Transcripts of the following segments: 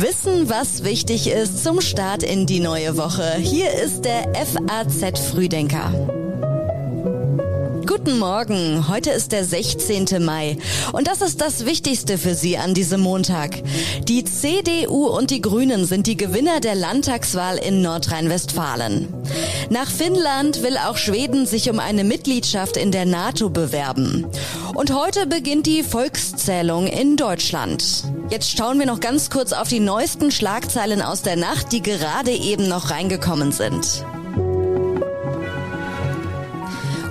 Wissen, was wichtig ist zum Start in die neue Woche. Hier ist der FAZ Frühdenker. Guten Morgen. Heute ist der 16. Mai. Und das ist das Wichtigste für Sie an diesem Montag. Die CDU und die Grünen sind die Gewinner der Landtagswahl in Nordrhein-Westfalen. Nach Finnland will auch Schweden sich um eine Mitgliedschaft in der NATO bewerben. Und heute beginnt die Volkszählung in Deutschland. Jetzt schauen wir noch ganz kurz auf die neuesten Schlagzeilen aus der Nacht, die gerade eben noch reingekommen sind.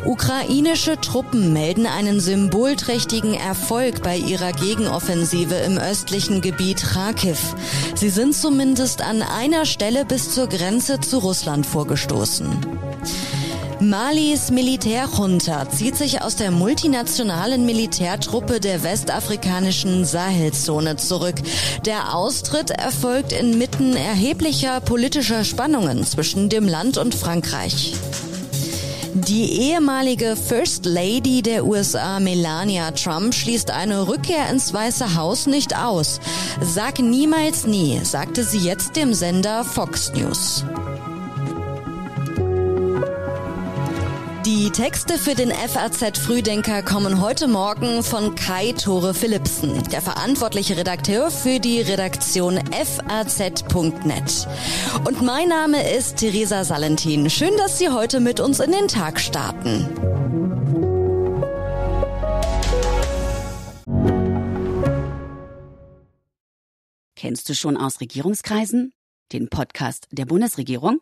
Ukrainische Truppen melden einen symbolträchtigen Erfolg bei ihrer Gegenoffensive im östlichen Gebiet Kharkiv. Sie sind zumindest an einer Stelle bis zur Grenze zu Russland vorgestoßen. Malis Militärjunta zieht sich aus der multinationalen Militärtruppe der westafrikanischen Sahelzone zurück. Der Austritt erfolgt inmitten erheblicher politischer Spannungen zwischen dem Land und Frankreich. Die ehemalige First Lady der USA, Melania Trump, schließt eine Rückkehr ins Weiße Haus nicht aus. Sag niemals nie, sagte sie jetzt dem Sender Fox News. Die Texte für den FAZ Frühdenker kommen heute Morgen von Kai Tore Philipsen, der verantwortliche Redakteur für die Redaktion faz.net. Und mein Name ist Theresa Salentin. Schön, dass Sie heute mit uns in den Tag starten. Kennst du schon aus Regierungskreisen? Den Podcast der Bundesregierung?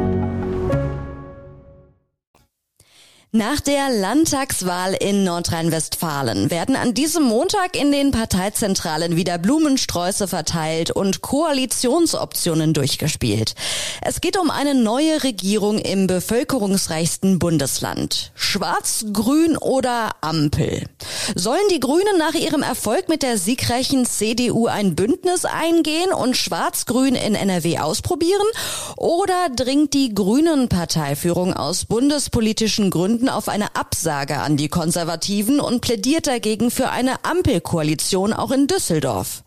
Nach der Landtagswahl in Nordrhein-Westfalen werden an diesem Montag in den Parteizentralen wieder Blumensträuße verteilt und Koalitionsoptionen durchgespielt. Es geht um eine neue Regierung im bevölkerungsreichsten Bundesland. Schwarz, Grün oder Ampel. Sollen die Grünen nach ihrem Erfolg mit der siegreichen CDU ein Bündnis eingehen und Schwarz-Grün in NRW ausprobieren? Oder dringt die Grünen-Parteiführung aus bundespolitischen Gründen Gründen auf eine Absage an die Konservativen und plädiert dagegen für eine Ampelkoalition auch in Düsseldorf.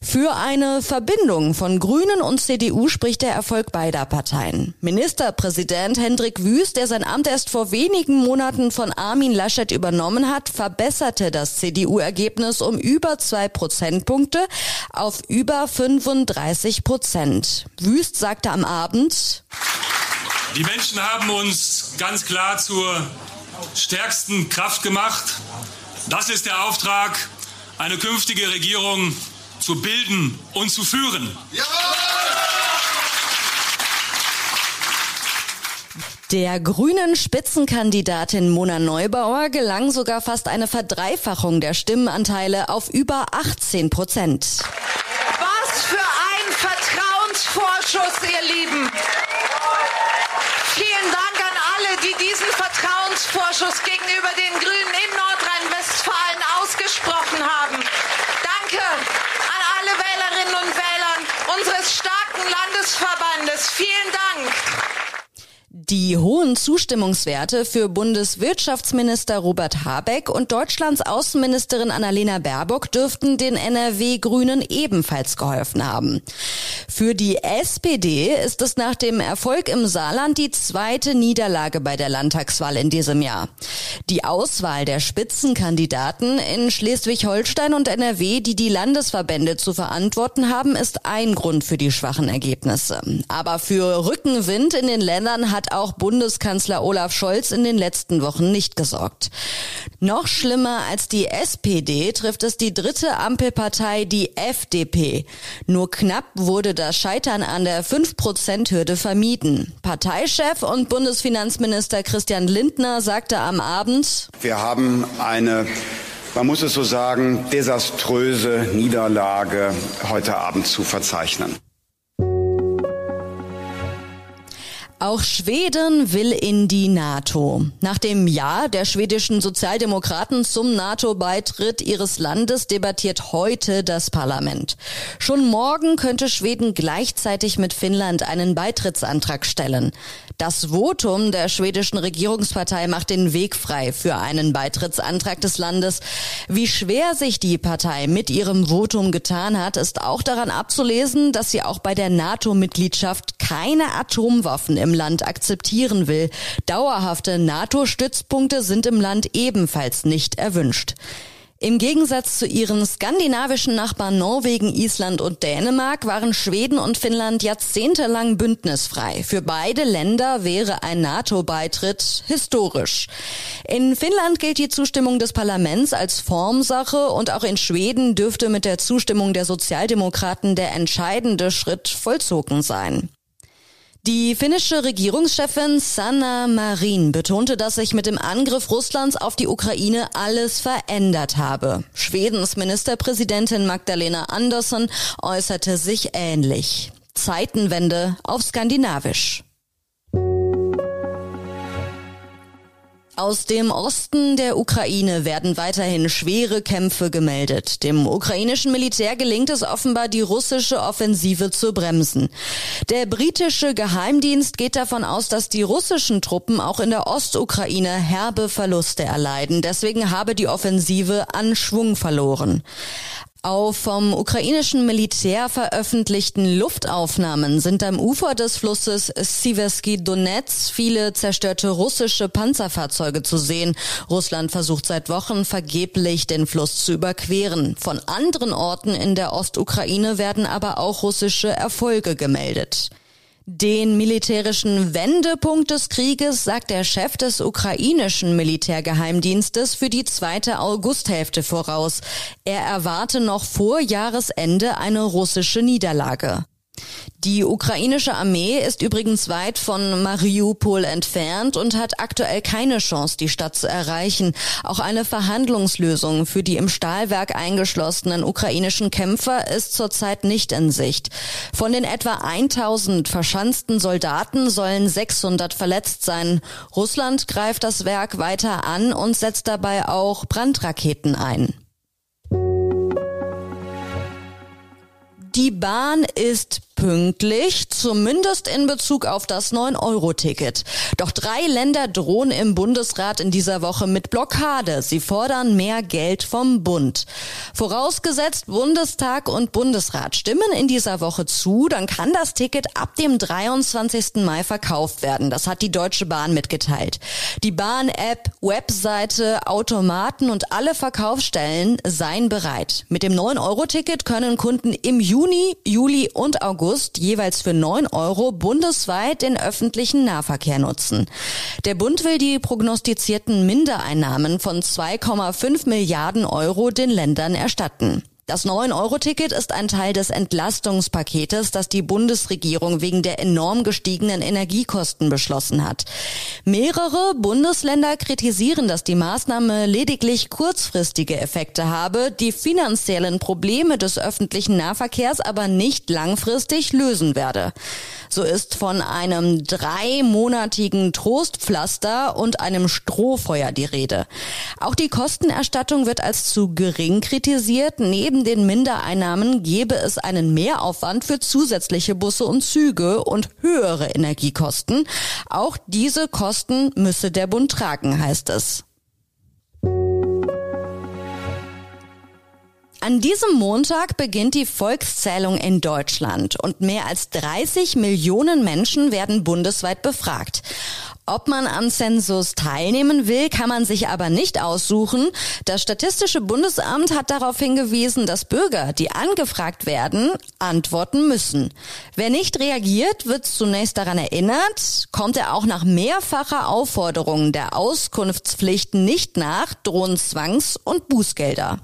Für eine Verbindung von Grünen und CDU spricht der Erfolg beider Parteien. Ministerpräsident Hendrik Wüst, der sein Amt erst vor wenigen Monaten von Armin Laschet übernommen hat, verbesserte das CDU-Ergebnis um über zwei Prozentpunkte auf über 35 Prozent. Wüst sagte am Abend, die Menschen haben uns ganz klar zur stärksten Kraft gemacht. Das ist der Auftrag, eine künftige Regierung zu bilden und zu führen. Der grünen Spitzenkandidatin Mona Neubauer gelang sogar fast eine Verdreifachung der Stimmenanteile auf über 18 Prozent. Was für ein Vertrauensvorschuss, ihr Lieben! Vertrauensvorschuss gegenüber den Grünen in Nordrhein-Westfalen ausgesprochen haben. Danke an alle Wählerinnen und Wähler unseres starken Landesverbandes. Vielen Dank. Die hohen Zustimmungswerte für Bundeswirtschaftsminister Robert Habeck und Deutschlands Außenministerin Annalena Baerbock dürften den NRW-Grünen ebenfalls geholfen haben. Für die SPD ist es nach dem Erfolg im Saarland die zweite Niederlage bei der Landtagswahl in diesem Jahr. Die Auswahl der Spitzenkandidaten in Schleswig-Holstein und NRW, die die Landesverbände zu verantworten haben, ist ein Grund für die schwachen Ergebnisse. Aber für Rückenwind in den Ländern hat auch Bundeskanzler Olaf Scholz in den letzten Wochen nicht gesorgt. Noch schlimmer als die SPD trifft es die dritte Ampelpartei, die FDP. Nur knapp wurde das Scheitern an der 5-Prozent-Hürde vermieden. Parteichef und Bundesfinanzminister Christian Lindner sagte am Abend, wir haben eine man muss es so sagen, desaströse Niederlage heute Abend zu verzeichnen. Auch Schweden will in die NATO. Nach dem Ja der schwedischen Sozialdemokraten zum NATO-Beitritt ihres Landes debattiert heute das Parlament. Schon morgen könnte Schweden gleichzeitig mit Finnland einen Beitrittsantrag stellen. Das Votum der schwedischen Regierungspartei macht den Weg frei für einen Beitrittsantrag des Landes. Wie schwer sich die Partei mit ihrem Votum getan hat, ist auch daran abzulesen, dass sie auch bei der NATO-Mitgliedschaft keine Atomwaffen im Land akzeptieren will. Dauerhafte NATO-Stützpunkte sind im Land ebenfalls nicht erwünscht. Im Gegensatz zu ihren skandinavischen Nachbarn Norwegen, Island und Dänemark waren Schweden und Finnland jahrzehntelang bündnisfrei. Für beide Länder wäre ein NATO-Beitritt historisch. In Finnland gilt die Zustimmung des Parlaments als Formsache und auch in Schweden dürfte mit der Zustimmung der Sozialdemokraten der entscheidende Schritt vollzogen sein. Die finnische Regierungschefin Sanna Marin betonte, dass sich mit dem Angriff Russlands auf die Ukraine alles verändert habe. Schwedens Ministerpräsidentin Magdalena Andersson äußerte sich ähnlich. Zeitenwende auf Skandinavisch. Aus dem Osten der Ukraine werden weiterhin schwere Kämpfe gemeldet. Dem ukrainischen Militär gelingt es offenbar, die russische Offensive zu bremsen. Der britische Geheimdienst geht davon aus, dass die russischen Truppen auch in der Ostukraine herbe Verluste erleiden. Deswegen habe die Offensive an Schwung verloren. Auf vom ukrainischen Militär veröffentlichten Luftaufnahmen sind am Ufer des Flusses Siversky Donetsk viele zerstörte russische Panzerfahrzeuge zu sehen. Russland versucht seit Wochen vergeblich, den Fluss zu überqueren. Von anderen Orten in der Ostukraine werden aber auch russische Erfolge gemeldet. Den militärischen Wendepunkt des Krieges sagt der Chef des ukrainischen Militärgeheimdienstes für die zweite Augusthälfte voraus. Er erwarte noch vor Jahresende eine russische Niederlage. Die ukrainische Armee ist übrigens weit von Mariupol entfernt und hat aktuell keine Chance, die Stadt zu erreichen. Auch eine Verhandlungslösung für die im Stahlwerk eingeschlossenen ukrainischen Kämpfer ist zurzeit nicht in Sicht. Von den etwa 1000 verschanzten Soldaten sollen 600 verletzt sein. Russland greift das Werk weiter an und setzt dabei auch Brandraketen ein. Die Bahn ist pünktlich, zumindest in Bezug auf das 9-Euro-Ticket. Doch drei Länder drohen im Bundesrat in dieser Woche mit Blockade. Sie fordern mehr Geld vom Bund. Vorausgesetzt, Bundestag und Bundesrat stimmen in dieser Woche zu, dann kann das Ticket ab dem 23. Mai verkauft werden. Das hat die Deutsche Bahn mitgeteilt. Die Bahn-App, Webseite, Automaten und alle Verkaufsstellen seien bereit. Mit dem 9-Euro-Ticket können Kunden im Juni, Juli und August jeweils für 9 Euro bundesweit den öffentlichen Nahverkehr nutzen. Der Bund will die prognostizierten Mindereinnahmen von 2,5 Milliarden Euro den Ländern erstatten. Das 9-Euro-Ticket ist ein Teil des Entlastungspaketes, das die Bundesregierung wegen der enorm gestiegenen Energiekosten beschlossen hat. Mehrere Bundesländer kritisieren, dass die Maßnahme lediglich kurzfristige Effekte habe, die finanziellen Probleme des öffentlichen Nahverkehrs aber nicht langfristig lösen werde. So ist von einem dreimonatigen Trostpflaster und einem Strohfeuer die Rede. Auch die Kostenerstattung wird als zu gering kritisiert. Neben den Mindereinnahmen gebe es einen Mehraufwand für zusätzliche Busse und Züge und höhere Energiekosten. Auch diese Kosten müsse der Bund tragen, heißt es. An diesem Montag beginnt die Volkszählung in Deutschland und mehr als 30 Millionen Menschen werden bundesweit befragt. Ob man am Zensus teilnehmen will, kann man sich aber nicht aussuchen. Das Statistische Bundesamt hat darauf hingewiesen, dass Bürger, die angefragt werden, antworten müssen. Wer nicht reagiert, wird zunächst daran erinnert, kommt er auch nach mehrfacher Aufforderung der Auskunftspflicht nicht nach, drohen Zwangs- und Bußgelder.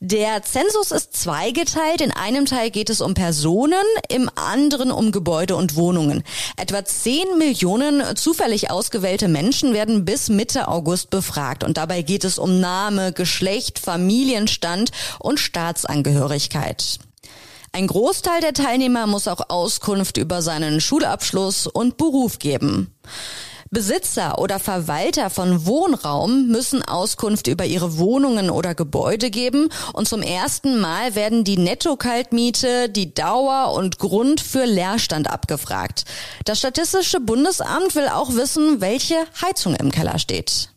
Der Zensus ist zweigeteilt. In einem Teil geht es um Personen, im anderen um Gebäude und Wohnungen. Etwa 10 Millionen zufällig ausgewählte Menschen werden bis Mitte August befragt. Und dabei geht es um Name, Geschlecht, Familienstand und Staatsangehörigkeit. Ein Großteil der Teilnehmer muss auch Auskunft über seinen Schulabschluss und Beruf geben. Besitzer oder Verwalter von Wohnraum müssen Auskunft über ihre Wohnungen oder Gebäude geben und zum ersten Mal werden die Netto-Kaltmiete, die Dauer und Grund für Leerstand abgefragt. Das Statistische Bundesamt will auch wissen, welche Heizung im Keller steht.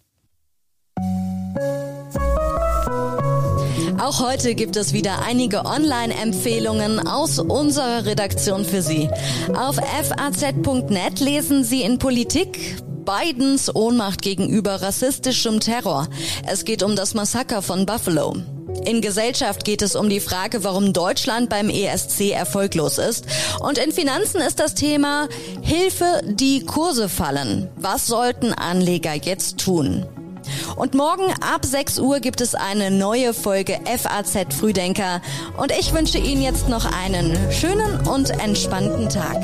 Auch heute gibt es wieder einige Online-Empfehlungen aus unserer Redaktion für Sie. Auf faz.net lesen Sie in Politik Bidens Ohnmacht gegenüber rassistischem Terror. Es geht um das Massaker von Buffalo. In Gesellschaft geht es um die Frage, warum Deutschland beim ESC erfolglos ist. Und in Finanzen ist das Thema Hilfe, die Kurse fallen. Was sollten Anleger jetzt tun? Und morgen ab 6 Uhr gibt es eine neue Folge FAZ Frühdenker. Und ich wünsche Ihnen jetzt noch einen schönen und entspannten Tag.